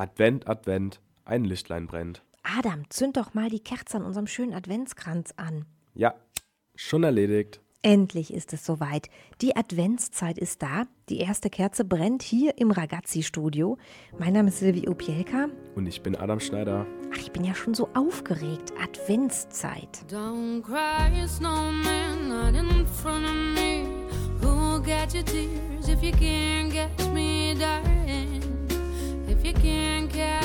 Advent, Advent, ein Lichtlein brennt. Adam, zünd doch mal die Kerze an unserem schönen Adventskranz an. Ja, schon erledigt. Endlich ist es soweit. Die Adventszeit ist da. Die erste Kerze brennt hier im Ragazzi-Studio. Mein Name ist Silvi Opielka. Und ich bin Adam Schneider. Ach, ich bin ja schon so aufgeregt. Adventszeit. Don't cry, snowman, not in front of me. Who'll get your tears if you can't catch me, darling? If you can't catch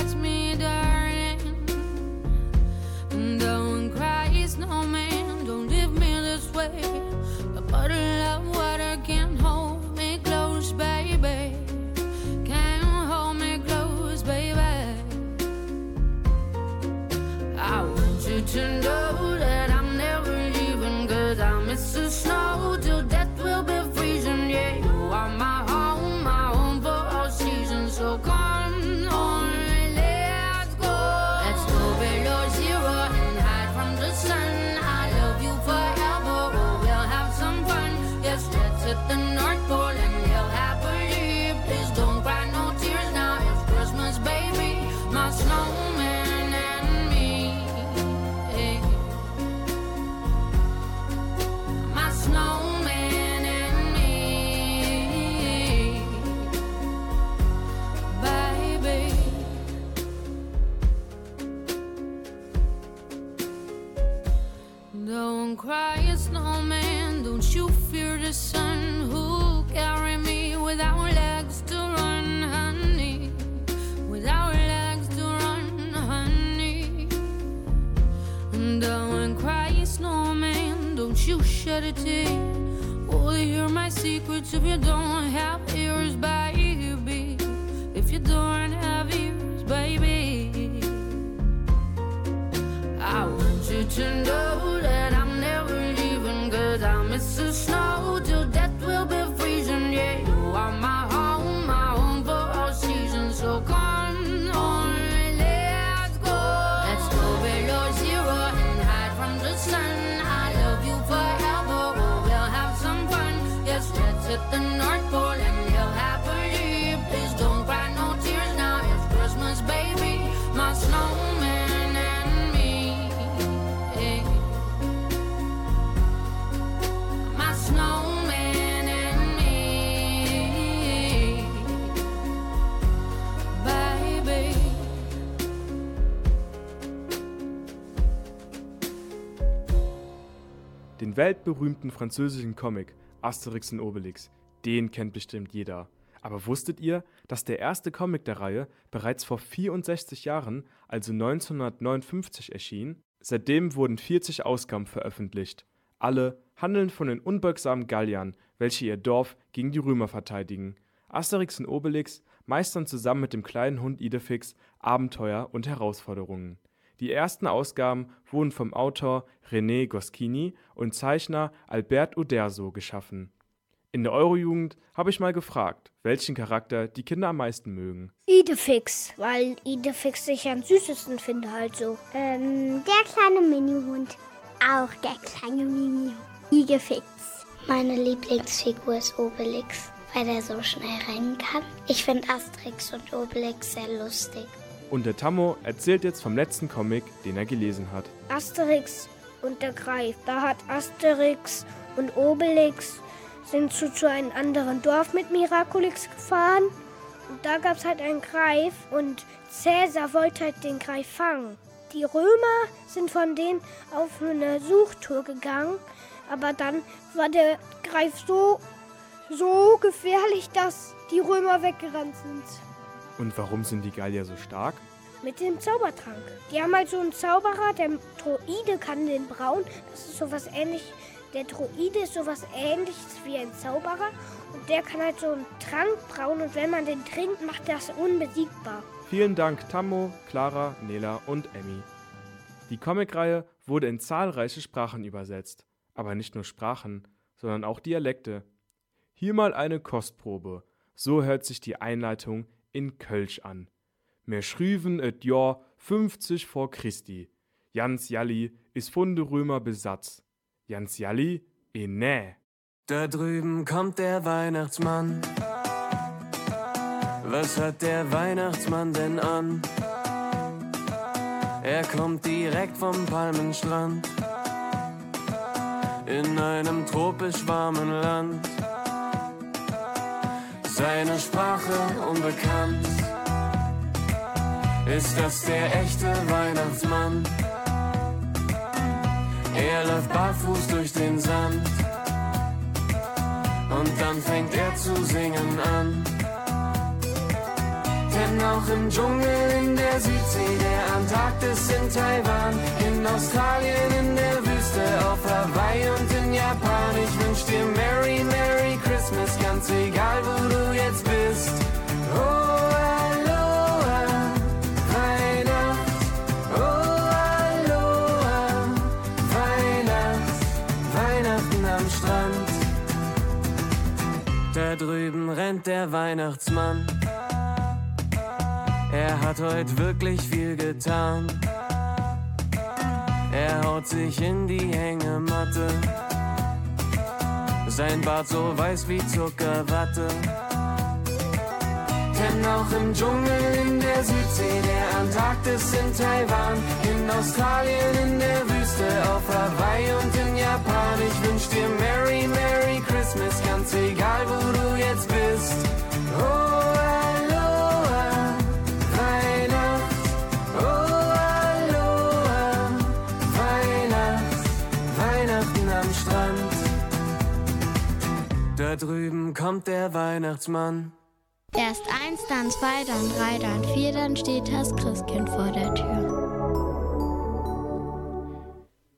Don't cry, snowman. Don't you fear the sun? Who'll carry me without legs to run, honey? Without legs to run, honey. Don't uh, cry, snowman. Don't you shed a tear. Oh, Will you hear my secrets if you don't have ears, baby? If you don't have ears, baby. I want you to know that I'm weltberühmten französischen Comic Asterix und Obelix, den kennt bestimmt jeder. Aber wusstet ihr, dass der erste Comic der Reihe bereits vor 64 Jahren, also 1959, erschien? Seitdem wurden 40 Ausgaben veröffentlicht. Alle handeln von den unbeugsamen Galliern, welche ihr Dorf gegen die Römer verteidigen. Asterix und Obelix meistern zusammen mit dem kleinen Hund Idefix Abenteuer und Herausforderungen. Die ersten Ausgaben wurden vom Autor René Goscinny und Zeichner Albert Uderzo geschaffen. In der Eurojugend habe ich mal gefragt, welchen Charakter die Kinder am meisten mögen. Idefix, weil Idefix sich am süßesten finde halt so. Ähm, der kleine Minihund. Auch der kleine Minihund. Igefix. Meine Lieblingsfigur ist Obelix, weil er so schnell rennen kann. Ich finde Asterix und Obelix sehr lustig. Und der Tammo erzählt jetzt vom letzten Comic, den er gelesen hat. Asterix und der Greif. Da hat Asterix und Obelix sind zu, zu einem anderen Dorf mit Miraculix gefahren. Und da gab es halt einen Greif und Cäsar wollte halt den Greif fangen. Die Römer sind von denen auf eine Suchtour gegangen, aber dann war der Greif so, so gefährlich, dass die Römer weggerannt sind. Und warum sind die Gallier so stark? Mit dem Zaubertrank. Die haben halt so einen Zauberer, der Droide kann den brauen. Das ist sowas ähnlich. Der Droide ist sowas ähnliches wie ein Zauberer. Und der kann halt so einen Trank brauen. Und wenn man den trinkt, macht das unbesiegbar. Vielen Dank Tammo, Clara, Nela und Emmy. Die Comicreihe wurde in zahlreiche Sprachen übersetzt. Aber nicht nur Sprachen, sondern auch Dialekte. Hier mal eine Kostprobe. So hört sich die Einleitung in Kölsch an. Mir schrüven et Jahr 50 vor Christi. Jans Jalli is von de Römer Besatz. Jans Jalli, nä. Da drüben kommt der Weihnachtsmann Was hat der Weihnachtsmann denn an? Er kommt direkt vom Palmenstrand in einem tropisch warmen Land. Seine Sprache unbekannt. Ist das der echte Weihnachtsmann? Er läuft barfuß durch den Sand. Und dann fängt er zu singen an. Denn auch im Dschungel, in der Südsee, der Antarktis, in Taiwan, in Australien, in der Wüste, auf Hawaii und in Japan. Ich wünsch dir Merry, Merry Christmas, ganz egal wo du jetzt bist. Drüben rennt der Weihnachtsmann. Er hat heute wirklich viel getan. Er haut sich in die Hängematte. Sein Bart so weiß wie Zuckerwatte. Denn auch im Dschungel, in der Südsee, der Antarktis, in Taiwan, in Australien, in der Wüste, auf Hawaii und in Japan. Ich wünsch dir Merry, Merry Christmas, ganz egal wo du jetzt bist. Oh, Aloha, Weihnacht. Oh, Aloha, Weihnacht, Weihnachten am Strand. Da drüben kommt der Weihnachtsmann. Erst eins, dann zwei, dann drei, dann vier, dann steht das Christkind vor der Tür.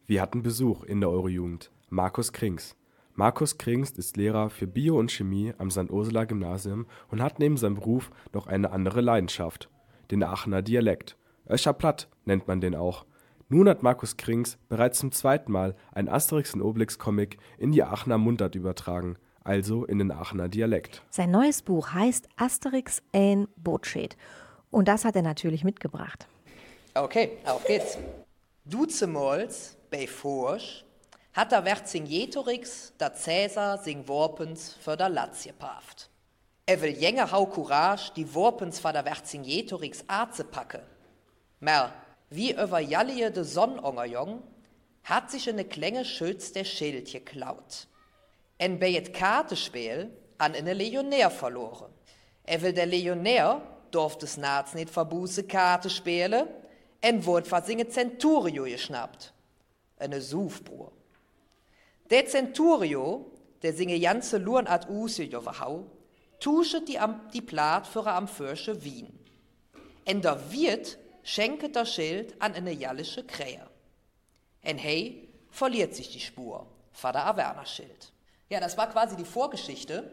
Wir hatten Besuch in der Eurojugend. Markus Krings. Markus Krings ist Lehrer für Bio und Chemie am St. Ursula Gymnasium und hat neben seinem Beruf noch eine andere Leidenschaft, den Aachener Dialekt. Öscher Platt nennt man den auch. Nun hat Markus Krings bereits zum zweiten Mal ein Asterix und Obelix Comic in die Aachener Mundart übertragen, also in den Aachener Dialekt. Sein neues Buch heißt Asterix ein Bootschäd. Und das hat er natürlich mitgebracht. Okay, auf geht's. Duzemols, bei Forsch, hat der Vercingetorix der Cäsar sing Worpens für der Lazie paft. Er will jenge hau Courage, die Worpens für der Vercingetorix Arze packe. Mer, wie über Jallie de Sonnongerjong, hat sich eine Klänge Schütz der Schild geklaut. En bei et Kartespiel an eine Legionär verloren. Er will der Legionär, durfte es Naz nicht verbuße Karte spielen, en wurde für singe Centurio geschnappt. Eine Sufbrur. Der Centurio, der singe ganze Luren at Use jovahau, tuschet die, am, die Plat für am Fürsche Wien. En der Wirt schenket der Schild an eine jallische Krähe. En hey, verliert sich die Spur, Vater Averner Schild. Ja, das war quasi die Vorgeschichte.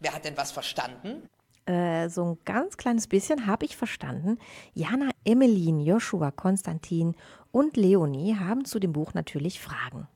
Wer hat denn was verstanden? Äh, so ein ganz kleines bisschen habe ich verstanden. Jana, Emmeline, Joshua, Konstantin und Leonie haben zu dem Buch natürlich Fragen.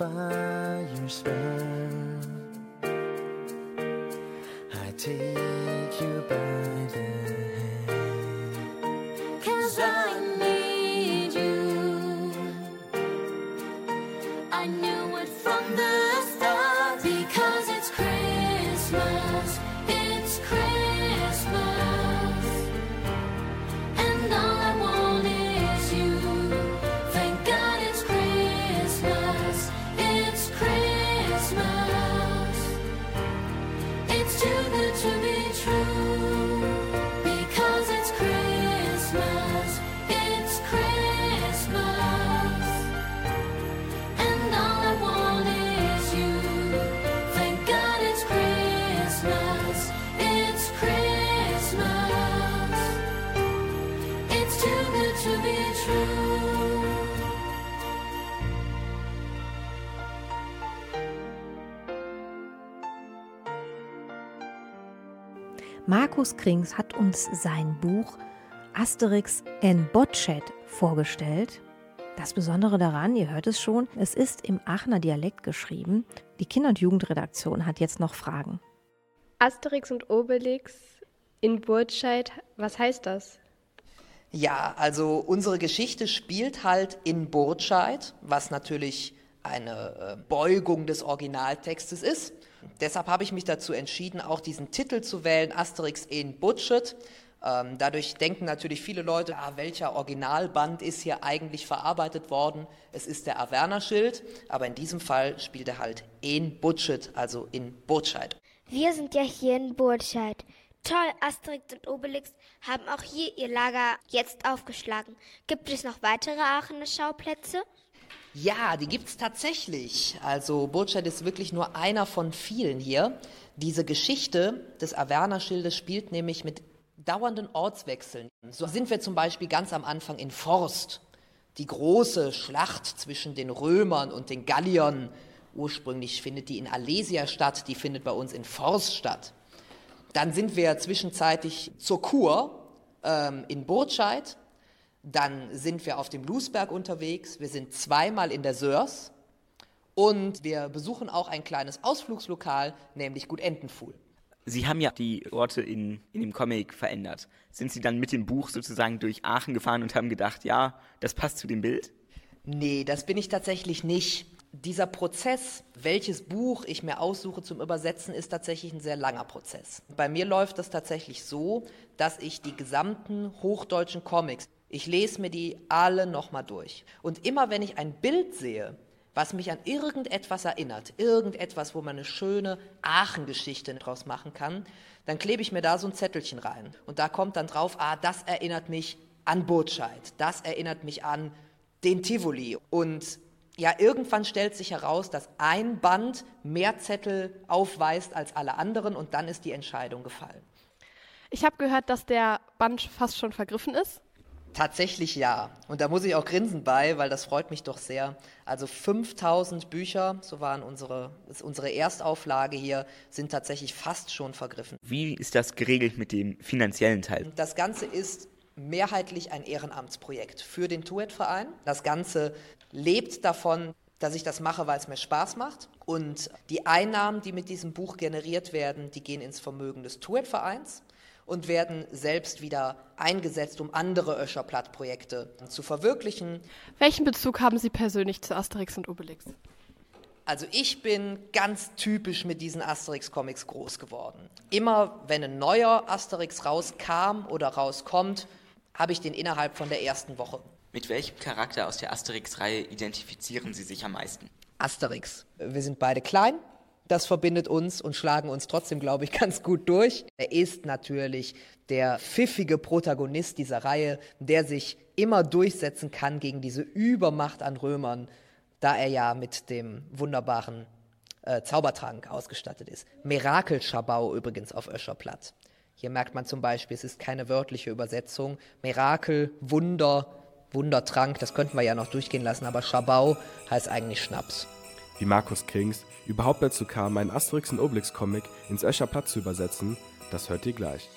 烦。Markus Krings hat uns sein Buch Asterix en Botchet vorgestellt. Das Besondere daran, ihr hört es schon, es ist im Aachener Dialekt geschrieben. Die Kinder- und Jugendredaktion hat jetzt noch Fragen. Asterix und Obelix in Burtscheid, was heißt das? Ja, also unsere Geschichte spielt halt in Burtscheid, was natürlich eine äh, Beugung des Originaltextes ist. Deshalb habe ich mich dazu entschieden, auch diesen Titel zu wählen, Asterix in Butchet. Ähm, dadurch denken natürlich viele Leute, ah, welcher Originalband ist hier eigentlich verarbeitet worden? Es ist der Averna-Schild, aber in diesem Fall spielt er halt in Butchet, also in Burtscheid. Wir sind ja hier in Burtscheid. Toll, Asterix und Obelix haben auch hier ihr Lager jetzt aufgeschlagen. Gibt es noch weitere Aachener Schauplätze? Ja, die gibt's tatsächlich. Also Burtscheid ist wirklich nur einer von vielen hier. Diese Geschichte des Averna-Schildes spielt nämlich mit dauernden Ortswechseln. So sind wir zum Beispiel ganz am Anfang in Forst. Die große Schlacht zwischen den Römern und den Galliern. Ursprünglich findet die in Alesia statt, die findet bei uns in Forst statt. Dann sind wir zwischenzeitlich zur Kur ähm, in Burtscheid. Dann sind wir auf dem Lusberg unterwegs. Wir sind zweimal in der Sörs. Und wir besuchen auch ein kleines Ausflugslokal, nämlich Gut Entenfuhl. Sie haben ja die Orte in, in dem Comic verändert. Sind Sie dann mit dem Buch sozusagen durch Aachen gefahren und haben gedacht, ja, das passt zu dem Bild? Nee, das bin ich tatsächlich nicht. Dieser Prozess, welches Buch ich mir aussuche zum Übersetzen, ist tatsächlich ein sehr langer Prozess. Bei mir läuft das tatsächlich so, dass ich die gesamten hochdeutschen Comics, ich lese mir die alle nochmal durch. Und immer wenn ich ein Bild sehe, was mich an irgendetwas erinnert, irgendetwas, wo man eine schöne Aachen-Geschichte draus machen kann, dann klebe ich mir da so ein Zettelchen rein. Und da kommt dann drauf, ah, das erinnert mich an Burtscheid, das erinnert mich an den Tivoli. Und ja, irgendwann stellt sich heraus, dass ein Band mehr Zettel aufweist als alle anderen und dann ist die Entscheidung gefallen. Ich habe gehört, dass der Band fast schon vergriffen ist. Tatsächlich ja. Und da muss ich auch grinsen bei, weil das freut mich doch sehr. Also 5000 Bücher, so waren unsere, ist unsere Erstauflage hier, sind tatsächlich fast schon vergriffen. Wie ist das geregelt mit dem finanziellen Teil? Das Ganze ist mehrheitlich ein Ehrenamtsprojekt für den Tuet-Verein. Das Ganze lebt davon, dass ich das mache, weil es mir Spaß macht. Und die Einnahmen, die mit diesem Buch generiert werden, die gehen ins Vermögen des Tuet-Vereins und werden selbst wieder eingesetzt, um andere Öscherplatt-Projekte zu verwirklichen. Welchen Bezug haben Sie persönlich zu Asterix und Obelix? Also ich bin ganz typisch mit diesen Asterix-Comics groß geworden. Immer wenn ein neuer Asterix rauskam oder rauskommt, habe ich den innerhalb von der ersten Woche. Mit welchem Charakter aus der Asterix-Reihe identifizieren Sie sich am meisten? Asterix. Wir sind beide klein, das verbindet uns und schlagen uns trotzdem, glaube ich, ganz gut durch. Er ist natürlich der pfiffige Protagonist dieser Reihe, der sich immer durchsetzen kann gegen diese Übermacht an Römern, da er ja mit dem wunderbaren äh, Zaubertrank ausgestattet ist. Mirakel-Schabau übrigens auf Öscherplatt. Hier merkt man zum Beispiel, es ist keine wörtliche Übersetzung. Mirakel, Wunder, Wundertrank, das könnten wir ja noch durchgehen lassen, aber Schabau heißt eigentlich Schnaps. Wie Markus Krings überhaupt dazu kam, einen Asterix und Obelix Comic ins Escher Platt zu übersetzen, das hört ihr gleich.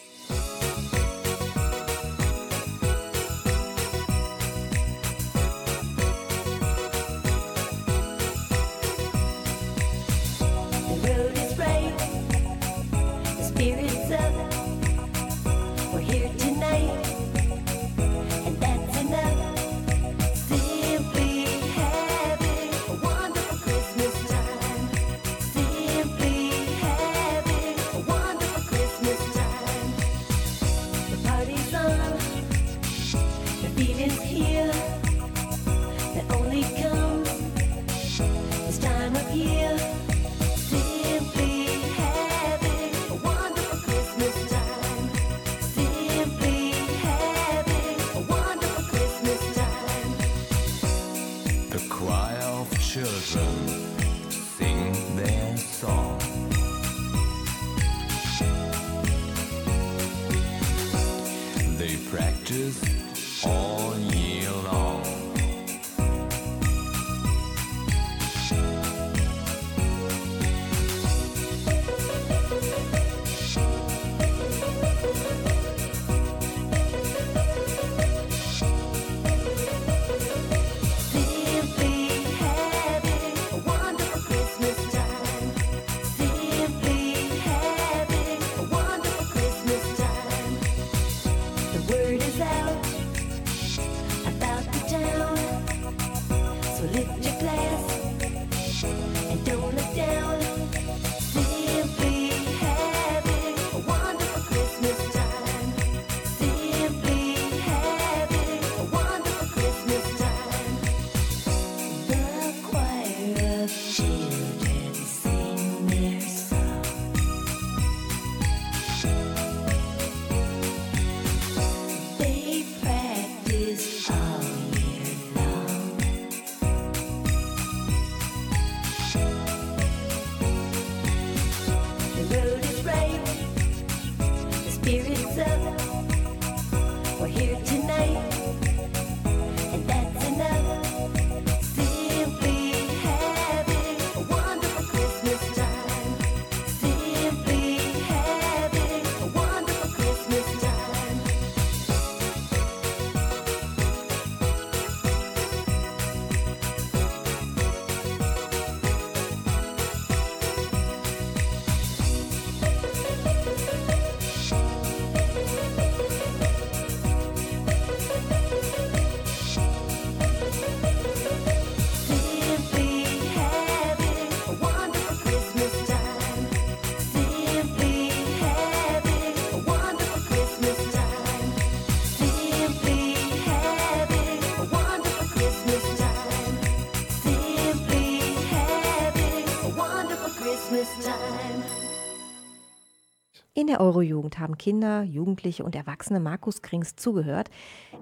In der Eurojugend haben Kinder, Jugendliche und Erwachsene Markus Krings zugehört.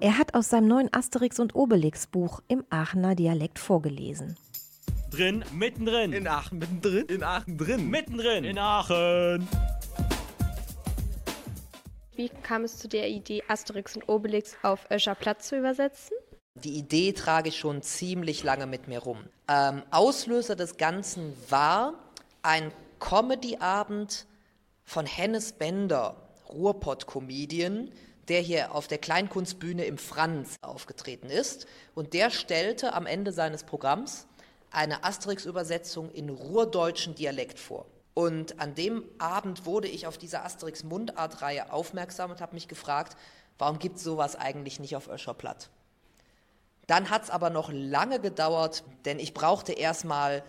Er hat aus seinem neuen Asterix und Obelix Buch im Aachener Dialekt vorgelesen. Drin, mittendrin. In Aachen mittendrin? In Aachen drin. Mittendrin. In Aachen. Wie kam es zu der Idee, Asterix und Obelix auf Öscher Platz zu übersetzen? Die Idee trage ich schon ziemlich lange mit mir rum. Ähm, Auslöser des Ganzen war ein Comedy-Abend von Hennes Bender, Ruhrpott-Comedian, der hier auf der Kleinkunstbühne im Franz aufgetreten ist. Und der stellte am Ende seines Programms eine Asterix-Übersetzung in ruhrdeutschen Dialekt vor. Und an dem Abend wurde ich auf diese Asterix-Mundart-Reihe aufmerksam und habe mich gefragt, warum gibt es sowas eigentlich nicht auf Öscher Platt? Dann hat es aber noch lange gedauert, denn ich brauchte erstmal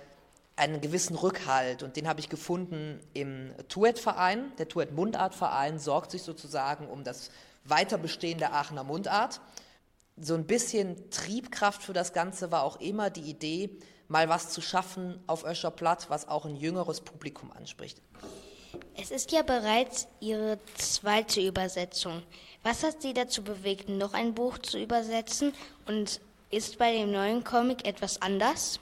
einen gewissen Rückhalt und den habe ich gefunden im Tuet-Verein. Der Tuet-Mundart-Verein sorgt sich sozusagen um das Weiterbestehen der Aachener Mundart. So ein bisschen Triebkraft für das Ganze war auch immer die Idee, mal was zu schaffen auf Öscher Platt, was auch ein jüngeres Publikum anspricht. Es ist ja bereits Ihre zweite Übersetzung. Was hat Sie dazu bewegt, noch ein Buch zu übersetzen? Und ist bei dem neuen Comic etwas anders?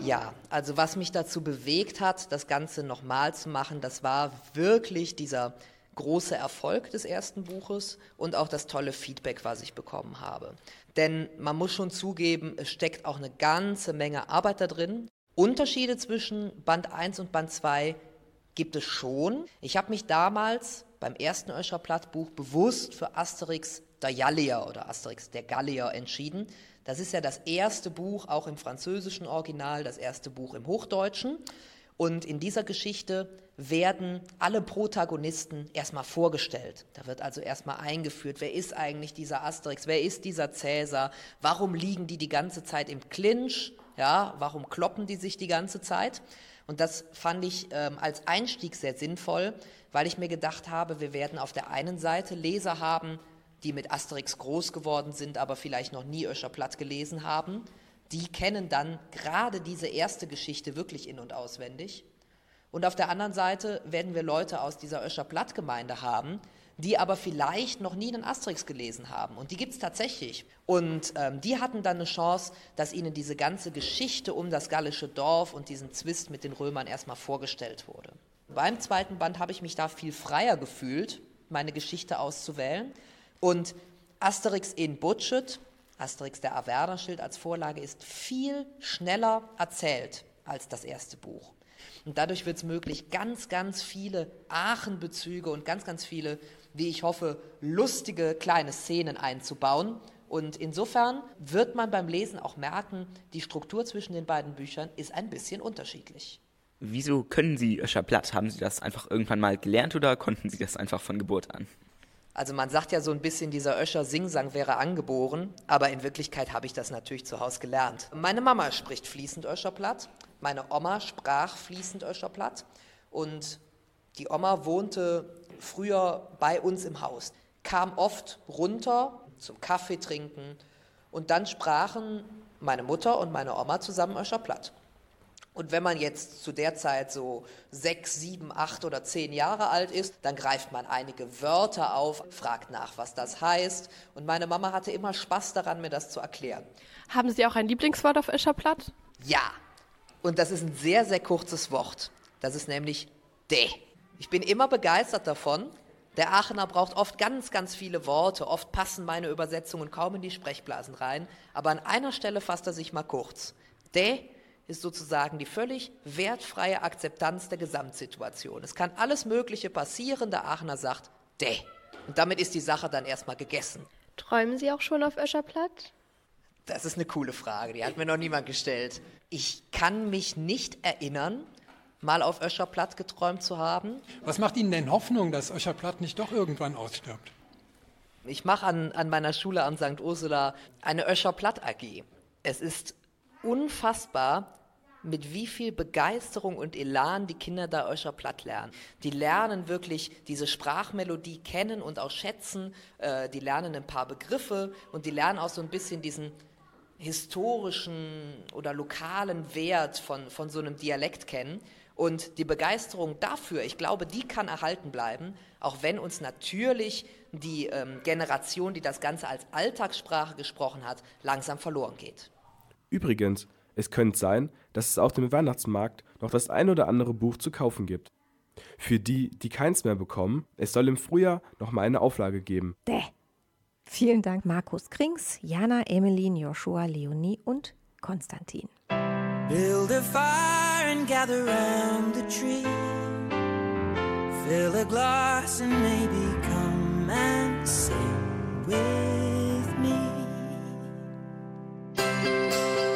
Ja, also was mich dazu bewegt hat, das Ganze nochmal zu machen, das war wirklich dieser große Erfolg des ersten Buches und auch das tolle Feedback, was ich bekommen habe. Denn man muss schon zugeben, es steckt auch eine ganze Menge Arbeit da drin. Unterschiede zwischen Band 1 und Band 2 gibt es schon. Ich habe mich damals beim ersten Öscher Plattbuch bewusst für Asterix der Gallier oder Asterix der Gallier entschieden. Das ist ja das erste Buch, auch im französischen Original, das erste Buch im Hochdeutschen. Und in dieser Geschichte werden alle Protagonisten erstmal vorgestellt. Da wird also erstmal eingeführt, wer ist eigentlich dieser Asterix, wer ist dieser Cäsar, warum liegen die die ganze Zeit im Clinch, ja, warum kloppen die sich die ganze Zeit. Und das fand ich ähm, als Einstieg sehr sinnvoll, weil ich mir gedacht habe, wir werden auf der einen Seite Leser haben, die mit Asterix groß geworden sind, aber vielleicht noch nie Öscher Platt gelesen haben. Die kennen dann gerade diese erste Geschichte wirklich in- und auswendig. Und auf der anderen Seite werden wir Leute aus dieser Öscher Platt-Gemeinde haben, die aber vielleicht noch nie einen Asterix gelesen haben. Und die gibt es tatsächlich. Und ähm, die hatten dann eine Chance, dass ihnen diese ganze Geschichte um das gallische Dorf und diesen Zwist mit den Römern erstmal vorgestellt wurde. Beim zweiten Band habe ich mich da viel freier gefühlt, meine Geschichte auszuwählen. Und Asterix in Budget, Asterix der Averna-Schild als Vorlage, ist viel schneller erzählt als das erste Buch. Und dadurch wird es möglich, ganz, ganz viele Aachen-Bezüge und ganz, ganz viele, wie ich hoffe, lustige kleine Szenen einzubauen. Und insofern wird man beim Lesen auch merken, die Struktur zwischen den beiden Büchern ist ein bisschen unterschiedlich. Wieso können Sie Öscher Platt? Haben Sie das einfach irgendwann mal gelernt oder konnten Sie das einfach von Geburt an? Also man sagt ja so ein bisschen, dieser Öscher Singsang wäre angeboren, aber in Wirklichkeit habe ich das natürlich zu Hause gelernt. Meine Mama spricht fließend Öscherplatt, meine Oma sprach fließend Öscherplatt und die Oma wohnte früher bei uns im Haus, kam oft runter zum Kaffee trinken und dann sprachen meine Mutter und meine Oma zusammen Öscherplatt. Und wenn man jetzt zu der Zeit so sechs, sieben, acht oder zehn Jahre alt ist, dann greift man einige Wörter auf, fragt nach, was das heißt. Und meine Mama hatte immer Spaß daran, mir das zu erklären. Haben Sie auch ein Lieblingswort auf Escherplatt? Ja. Und das ist ein sehr, sehr kurzes Wort. Das ist nämlich de. Ich bin immer begeistert davon. Der Aachener braucht oft ganz, ganz viele Worte. Oft passen meine Übersetzungen kaum in die Sprechblasen rein. Aber an einer Stelle fasst er sich mal kurz. De ist sozusagen die völlig wertfreie Akzeptanz der Gesamtsituation. Es kann alles Mögliche passieren, der Aachener sagt, de. Und damit ist die Sache dann erstmal gegessen. Träumen Sie auch schon auf Öscherplatt? Das ist eine coole Frage, die hat mir noch niemand gestellt. Ich kann mich nicht erinnern, mal auf Öscherplatt geträumt zu haben. Was macht Ihnen denn Hoffnung, dass Öscherplatt nicht doch irgendwann ausstirbt? Ich mache an, an meiner Schule an St. Ursula eine Öscherplatt AG. Es ist unfassbar, mit wie viel Begeisterung und Elan die Kinder da Öscher platt lernen. Die lernen wirklich diese Sprachmelodie kennen und auch schätzen. Äh, die lernen ein paar Begriffe und die lernen auch so ein bisschen diesen historischen oder lokalen Wert von, von so einem Dialekt kennen. Und die Begeisterung dafür, ich glaube, die kann erhalten bleiben, auch wenn uns natürlich die ähm, Generation, die das Ganze als Alltagssprache gesprochen hat, langsam verloren geht. Übrigens, es könnte sein, dass es auf dem Weihnachtsmarkt noch das ein oder andere Buch zu kaufen gibt. Für die, die keins mehr bekommen, es soll im Frühjahr noch mal eine Auflage geben. Däh. Vielen Dank Markus Krings, Jana, Emelin, Joshua, Leonie und Konstantin. Build a fire and gather round the tree. Fill a glass and maybe come and sing with. So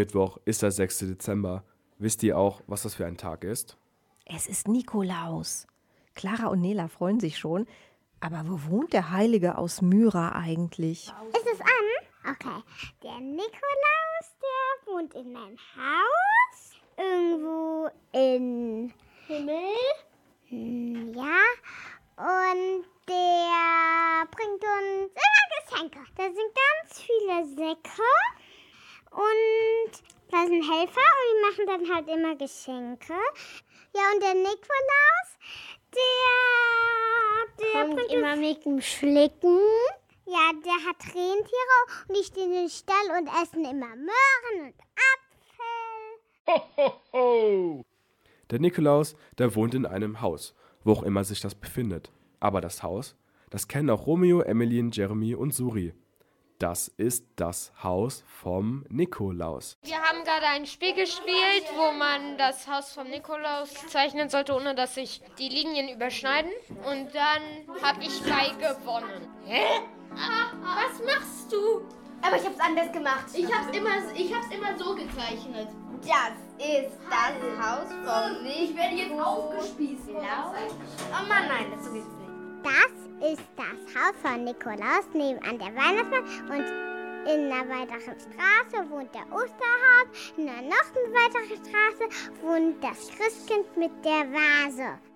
Mittwoch ist der 6. Dezember. Wisst ihr auch, was das für ein Tag ist? Es ist Nikolaus. Clara und Nela freuen sich schon. Aber wo wohnt der Heilige aus Myra eigentlich? Ist es an? Okay. Der Nikolaus, der wohnt in meinem Haus. Irgendwo in Himmel. Hm, Ja. Und der bringt uns immer Geschenke. Da sind ganz viele Säcke. Und da sind Helfer und die machen dann halt immer Geschenke. Ja, und der Nikolaus, der, der kommt immer mit dem Schlicken. Ja, der hat Rentiere und die stehen im Stall und essen immer Möhren und Apfel. Der Nikolaus, der wohnt in einem Haus, wo auch immer sich das befindet. Aber das Haus, das kennen auch Romeo, Emmeline, Jeremy und Suri. Das ist das Haus vom Nikolaus. Wir haben gerade ein Spiel gespielt, wo man das Haus vom Nikolaus zeichnen sollte, ohne dass sich die Linien überschneiden. Und dann habe ich bei gewonnen. Hä? Was machst du? Aber ich hab's anders gemacht. Ich hab's immer, ich hab's immer so gezeichnet. Das ist das Haus vom Nikolaus. Ich werde jetzt aufgespießt. Oh Mann, nein, das so geht's nicht. Das ist das Haus von Nikolaus nebenan der Weihnachtsmann und in einer weiteren Straße wohnt der Osterhase, in einer noch eine weitere Straße wohnt das Christkind mit der Vase.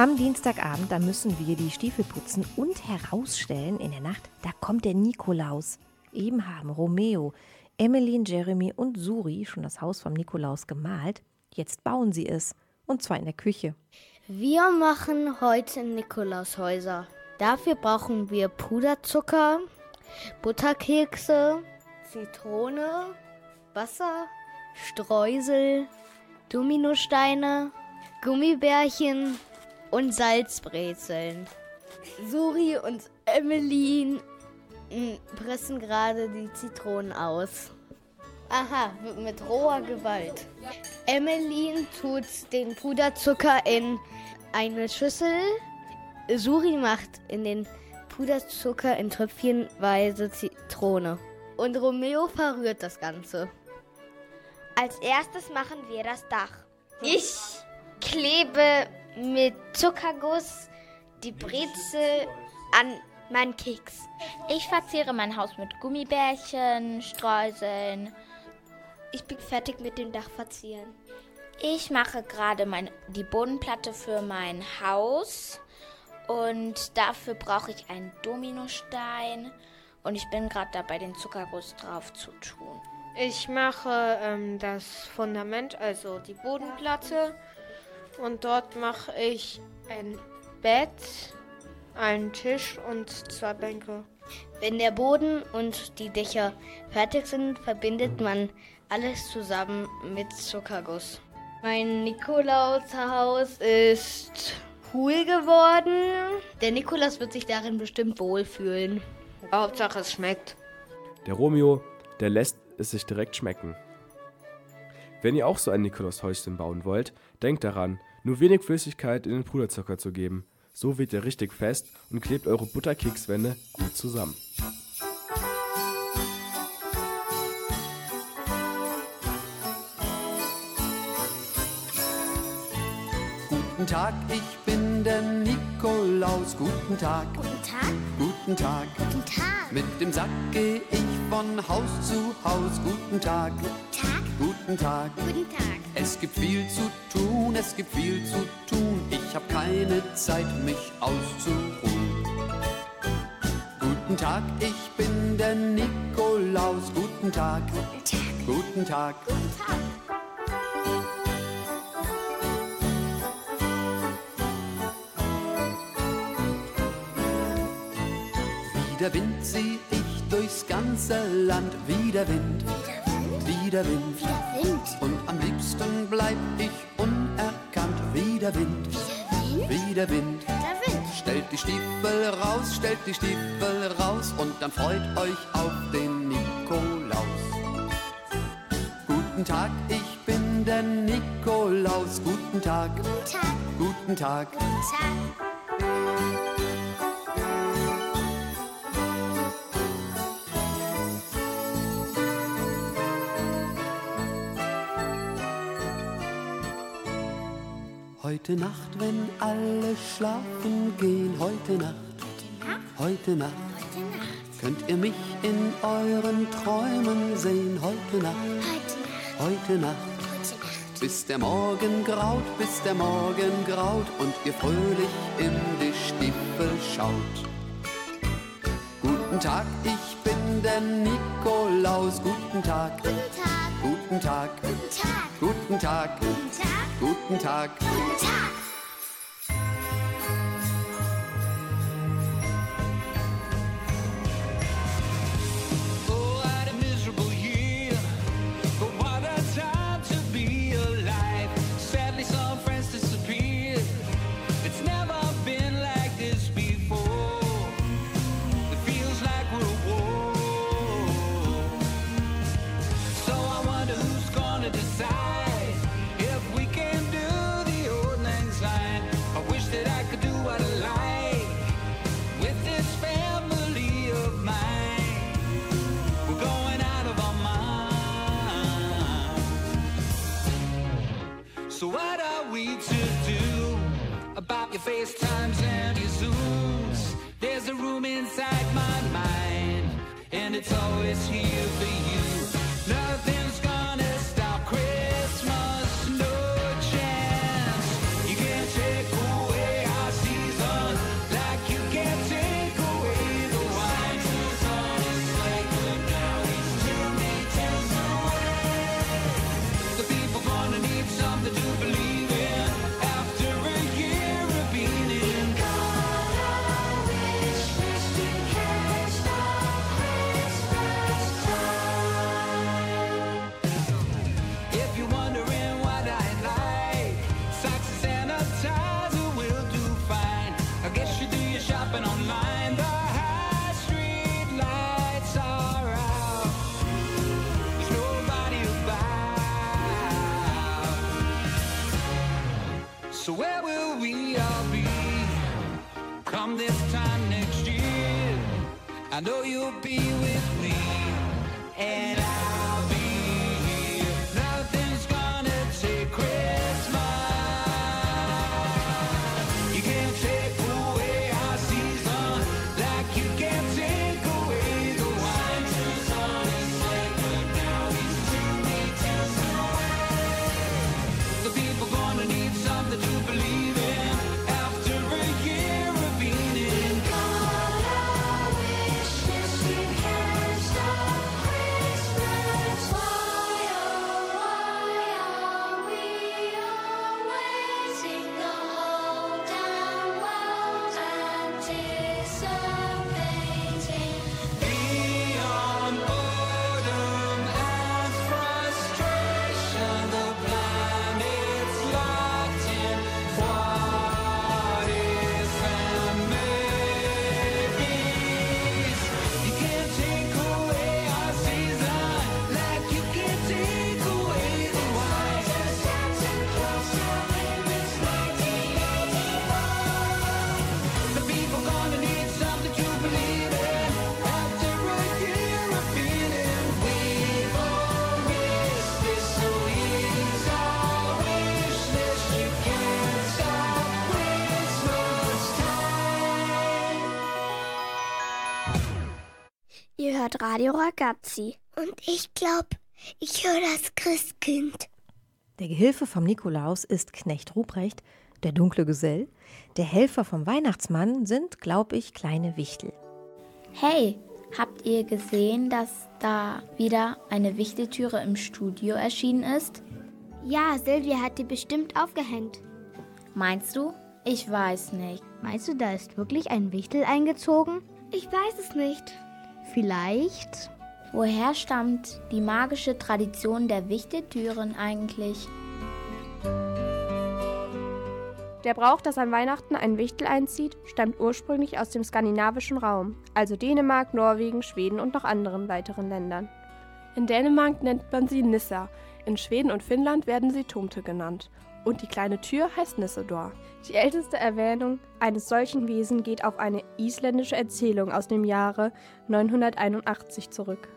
Am Dienstagabend, da müssen wir die Stiefel putzen und herausstellen in der Nacht, da kommt der Nikolaus. Eben haben Romeo, Emmeline, Jeremy und Suri schon das Haus vom Nikolaus gemalt. Jetzt bauen sie es. Und zwar in der Küche. Wir machen heute Nikolaushäuser. Dafür brauchen wir Puderzucker, Butterkekse, Zitrone, Wasser, Streusel, Dominosteine, Gummibärchen und Salzbrezeln. Suri und Emmeline mm, pressen gerade die Zitronen aus. Aha, mit roher Gewalt. Emmeline tut den Puderzucker in eine Schüssel. Suri macht in den Puderzucker in Tröpfchenweise Zitrone. Und Romeo verrührt das Ganze. Als erstes machen wir das Dach. Ich klebe mit Zuckerguss die Brezel an meinen Keks. Ich verziere mein Haus mit Gummibärchen, Streuseln. Ich bin fertig mit dem Dach verzieren. Ich mache gerade mein, die Bodenplatte für mein Haus und dafür brauche ich einen Dominostein und ich bin gerade dabei, den Zuckerguss drauf zu tun. Ich mache ähm, das Fundament, also die Bodenplatte. Und dort mache ich ein Bett, einen Tisch und zwei Bänke. Wenn der Boden und die Dächer fertig sind, verbindet man alles zusammen mit Zuckerguss. Mein Nikolaushaus ist cool geworden. Der Nikolaus wird sich darin bestimmt wohlfühlen. Hauptsache es schmeckt. Der Romeo, der lässt es sich direkt schmecken. Wenn ihr auch so ein Nikolaushäuschen bauen wollt, denkt daran, nur wenig Flüssigkeit in den Puderzucker zu geben. So wird er richtig fest und klebt eure Butterkekswände gut zusammen. Guten Tag, ich bin der Nikolaus. Guten Tag. Guten Tag. Guten Tag. Guten Tag. Mit dem Sack geh ich von Haus zu Haus. Guten Tag. Tag. Guten Tag. Guten Tag. Es gibt viel zu tun, es gibt viel zu tun. Ich hab keine Zeit, mich auszuruhen. Guten Tag, ich bin der Nikolaus. Guten Tag. Guten Tag. Guten Tag. Guten Tag. Wie der Wind zieh ich durchs ganze Land. Wie der Wind. Wie der Wind. Wind. Und am liebsten bleib ich unerkannt. Wie der Wind. Wie der Wind. Der Wind. Stellt die Stiefel raus, stellt die Stiefel raus und dann freut euch auf den Nikolaus. Guten Tag, ich bin der Nikolaus. Guten Tag. Guten Tag. Guten Tag. Guten Tag. Heute Nacht, wenn alle schlafen gehen, heute Nacht, heute Nacht, Heute Nacht. könnt ihr mich in euren Träumen sehen, heute Nacht, Heute Nacht. heute Nacht. Bis der Morgen graut, bis der Morgen graut und ihr fröhlich in die Stiefel schaut. Guten Tag, ich bin der Nikolaus. Guten Tag, Guten Tag. guten Tag, Guten Tag. guten Tag, Guten Tag. Guten Tag. Guten Tag. Hört Radio Ragazzi. Und ich glaube, ich höre das Christkind. Der Gehilfe vom Nikolaus ist Knecht Ruprecht, der dunkle Gesell. Der Helfer vom Weihnachtsmann sind, glaub ich, kleine Wichtel. Hey, habt ihr gesehen, dass da wieder eine Wichteltüre im Studio erschienen ist? Ja, Silvia hat die bestimmt aufgehängt. Meinst du? Ich weiß nicht. Meinst du, da ist wirklich ein Wichtel eingezogen? Ich weiß es nicht. Vielleicht. Woher stammt die magische Tradition der Wichteltüren eigentlich? Der Brauch, dass an Weihnachten ein Wichtel einzieht, stammt ursprünglich aus dem skandinavischen Raum, also Dänemark, Norwegen, Schweden und noch anderen weiteren Ländern. In Dänemark nennt man sie Nissa, in Schweden und Finnland werden sie Tomte genannt. Und die kleine Tür heißt Nissedor. Die älteste Erwähnung eines solchen Wesen geht auf eine isländische Erzählung aus dem Jahre 981 zurück.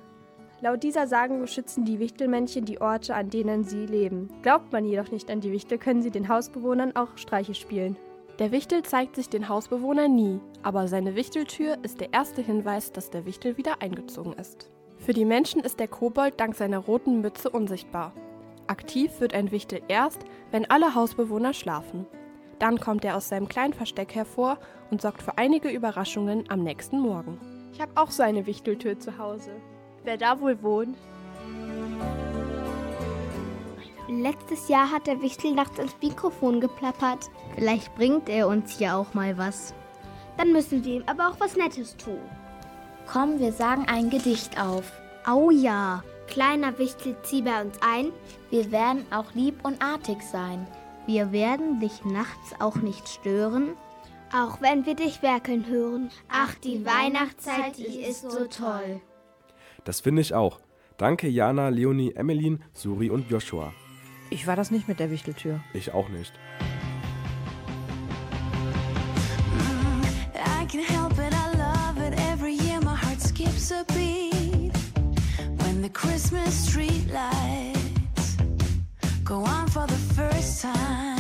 Laut dieser Sagen beschützen die Wichtelmännchen die Orte, an denen sie leben. Glaubt man jedoch nicht an die Wichtel, können sie den Hausbewohnern auch Streiche spielen. Der Wichtel zeigt sich den Hausbewohnern nie, aber seine Wichteltür ist der erste Hinweis, dass der Wichtel wieder eingezogen ist. Für die Menschen ist der Kobold dank seiner roten Mütze unsichtbar. Aktiv wird ein Wichtel erst, wenn alle Hausbewohner schlafen. Dann kommt er aus seinem kleinen Versteck hervor und sorgt für einige Überraschungen am nächsten Morgen. Ich habe auch so eine Wichteltür zu Hause. Wer da wohl wohnt? Letztes Jahr hat der Wichtel nachts ins Mikrofon geplappert. Vielleicht bringt er uns ja auch mal was. Dann müssen wir ihm aber auch was Nettes tun. Komm, wir sagen ein Gedicht auf. Au ja. Kleiner Wichtel, zieh bei uns ein. Wir werden auch lieb und artig sein. Wir werden dich nachts auch nicht stören. Auch wenn wir dich werkeln hören. Ach, die Weihnachtszeit, die ist so toll. Das finde ich auch. Danke Jana, Leonie, Emmeline, Suri und Joshua. Ich war das nicht mit der Wichteltür. Ich auch nicht. I can help it, I love it. Every year my heart skips a beat. When the Christmas street lights go on for the first time.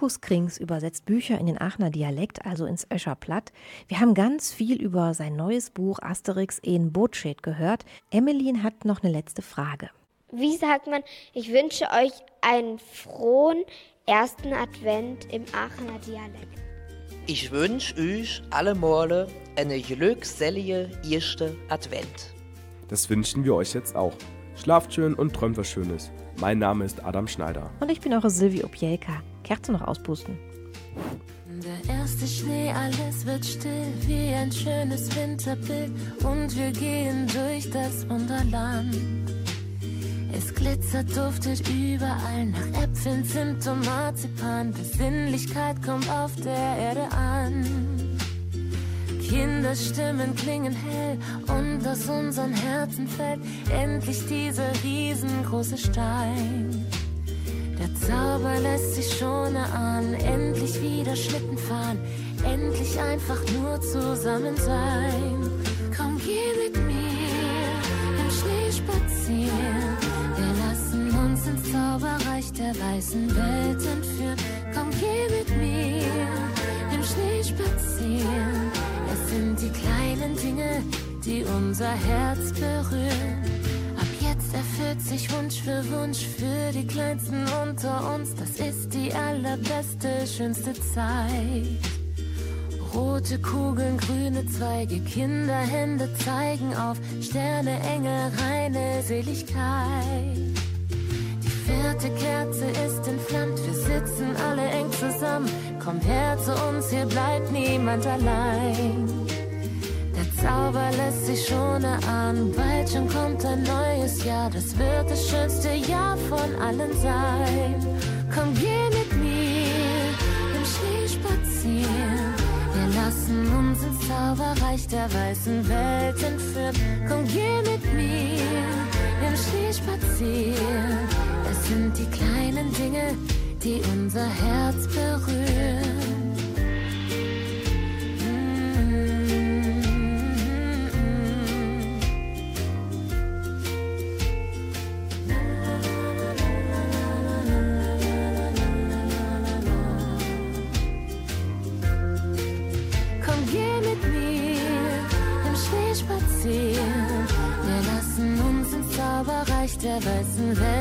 Markus Krings übersetzt Bücher in den Aachener Dialekt, also ins Öscherplatt. Wir haben ganz viel über sein neues Buch Asterix in Botschaft gehört. Emmeline hat noch eine letzte Frage. Wie sagt man, ich wünsche euch einen frohen ersten Advent im Aachener Dialekt? Ich wünsche euch alle Male eine glückselige erste Advent. Das wünschen wir euch jetzt auch. Schlaft schön und träumt was Schönes. Mein Name ist Adam Schneider. Und ich bin eure Silvi Opielka. Kerze noch auspusten. Der erste Schnee, alles wird still, wie ein schönes Winterbild. Und wir gehen durch das Wunderland. Es glitzert, duftet überall nach Äpfeln, Zimt und Marzipan. Besinnlichkeit kommt auf der Erde an. Kinderstimmen klingen hell und aus unseren Herzen fällt endlich dieser riesengroße Stein. Der Zauber lässt sich schon erahnen, endlich wieder Schlitten fahren, endlich einfach nur zusammen sein. Komm, geh mit mir im Schnee spazieren. Wir lassen uns ins Zauberreich der weißen Welt entführen. Komm, geh mit mir im Schnee spazieren. Es sind die kleinen Dinge, die unser Herz berühren. Erfüllt sich Wunsch für Wunsch für die Kleinsten unter uns. Das ist die allerbeste, schönste Zeit. Rote Kugeln, grüne Zweige, Kinderhände zeigen auf Sterne, Engel, reine Seligkeit. Die vierte Kerze ist entflammt, wir sitzen alle eng zusammen. Komm her zu uns, hier bleibt niemand allein. Zauber lässt sich schon erahnen, bald schon kommt ein neues Jahr. Das wird das schönste Jahr von allen sein. Komm, geh mit mir im Schnee spazieren. Wir lassen uns ins Zauberreich der weißen Welt entführen. Komm, geh mit mir im Schnee spazieren. Es sind die kleinen Dinge, die unser Herz berühren. Zauberreich der weißen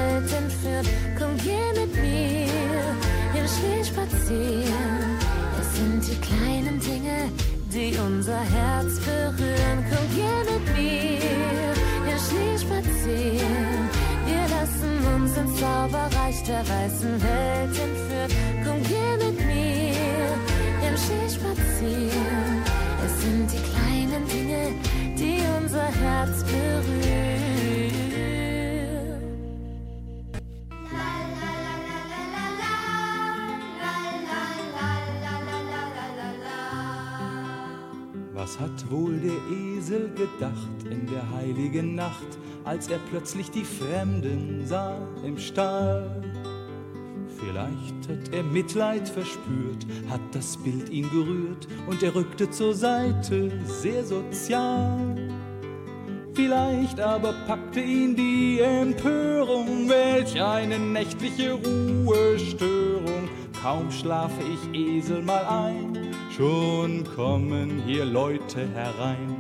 Esel gedacht in der heiligen Nacht, als er plötzlich die Fremden sah im Stall? Vielleicht hat er Mitleid verspürt, hat das Bild ihn gerührt und er rückte zur Seite, sehr sozial. Vielleicht aber packte ihn die Empörung, welch eine nächtliche Ruhestörung. Kaum schlafe ich Esel mal ein, schon kommen hier Leute herein.